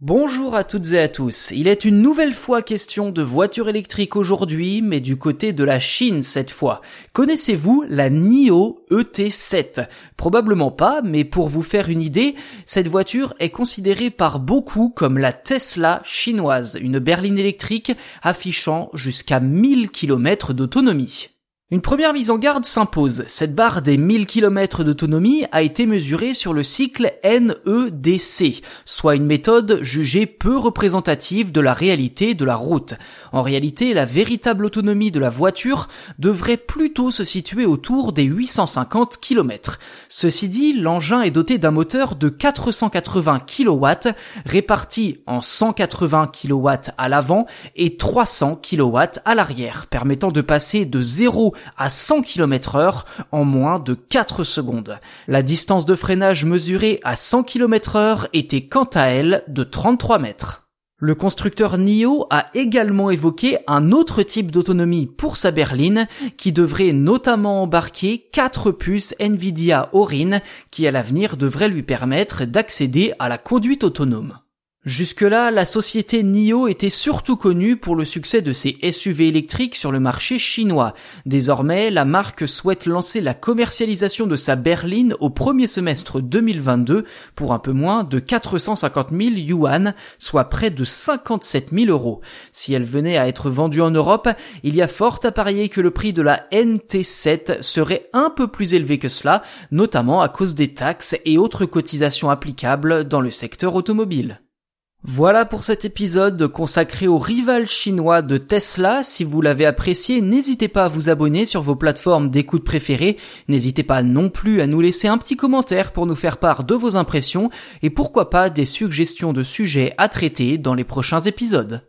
Bonjour à toutes et à tous. Il est une nouvelle fois question de voiture électrique aujourd'hui, mais du côté de la Chine cette fois. Connaissez-vous la NIO ET7 Probablement pas, mais pour vous faire une idée, cette voiture est considérée par beaucoup comme la Tesla chinoise, une berline électrique affichant jusqu'à 1000 km d'autonomie. Une première mise en garde s'impose. Cette barre des 1000 km d'autonomie a été mesurée sur le cycle NEDC, soit une méthode jugée peu représentative de la réalité de la route. En réalité, la véritable autonomie de la voiture devrait plutôt se situer autour des 850 km. Ceci dit, l'engin est doté d'un moteur de 480 kW réparti en 180 kW à l'avant et 300 kW à l'arrière, permettant de passer de 0 à 100 km heure en moins de 4 secondes. La distance de freinage mesurée à 100 km heure était quant à elle de 33 mètres. Le constructeur NIO a également évoqué un autre type d'autonomie pour sa berline qui devrait notamment embarquer 4 puces Nvidia Orin qui à l'avenir devraient lui permettre d'accéder à la conduite autonome. Jusque-là, la société NIO était surtout connue pour le succès de ses SUV électriques sur le marché chinois. Désormais, la marque souhaite lancer la commercialisation de sa berline au premier semestre 2022 pour un peu moins de 450 000 yuan, soit près de 57 000 euros. Si elle venait à être vendue en Europe, il y a fort à parier que le prix de la NT7 serait un peu plus élevé que cela, notamment à cause des taxes et autres cotisations applicables dans le secteur automobile. Voilà pour cet épisode consacré au rival chinois de Tesla. Si vous l'avez apprécié, n'hésitez pas à vous abonner sur vos plateformes d'écoute préférées. N'hésitez pas non plus à nous laisser un petit commentaire pour nous faire part de vos impressions et pourquoi pas des suggestions de sujets à traiter dans les prochains épisodes.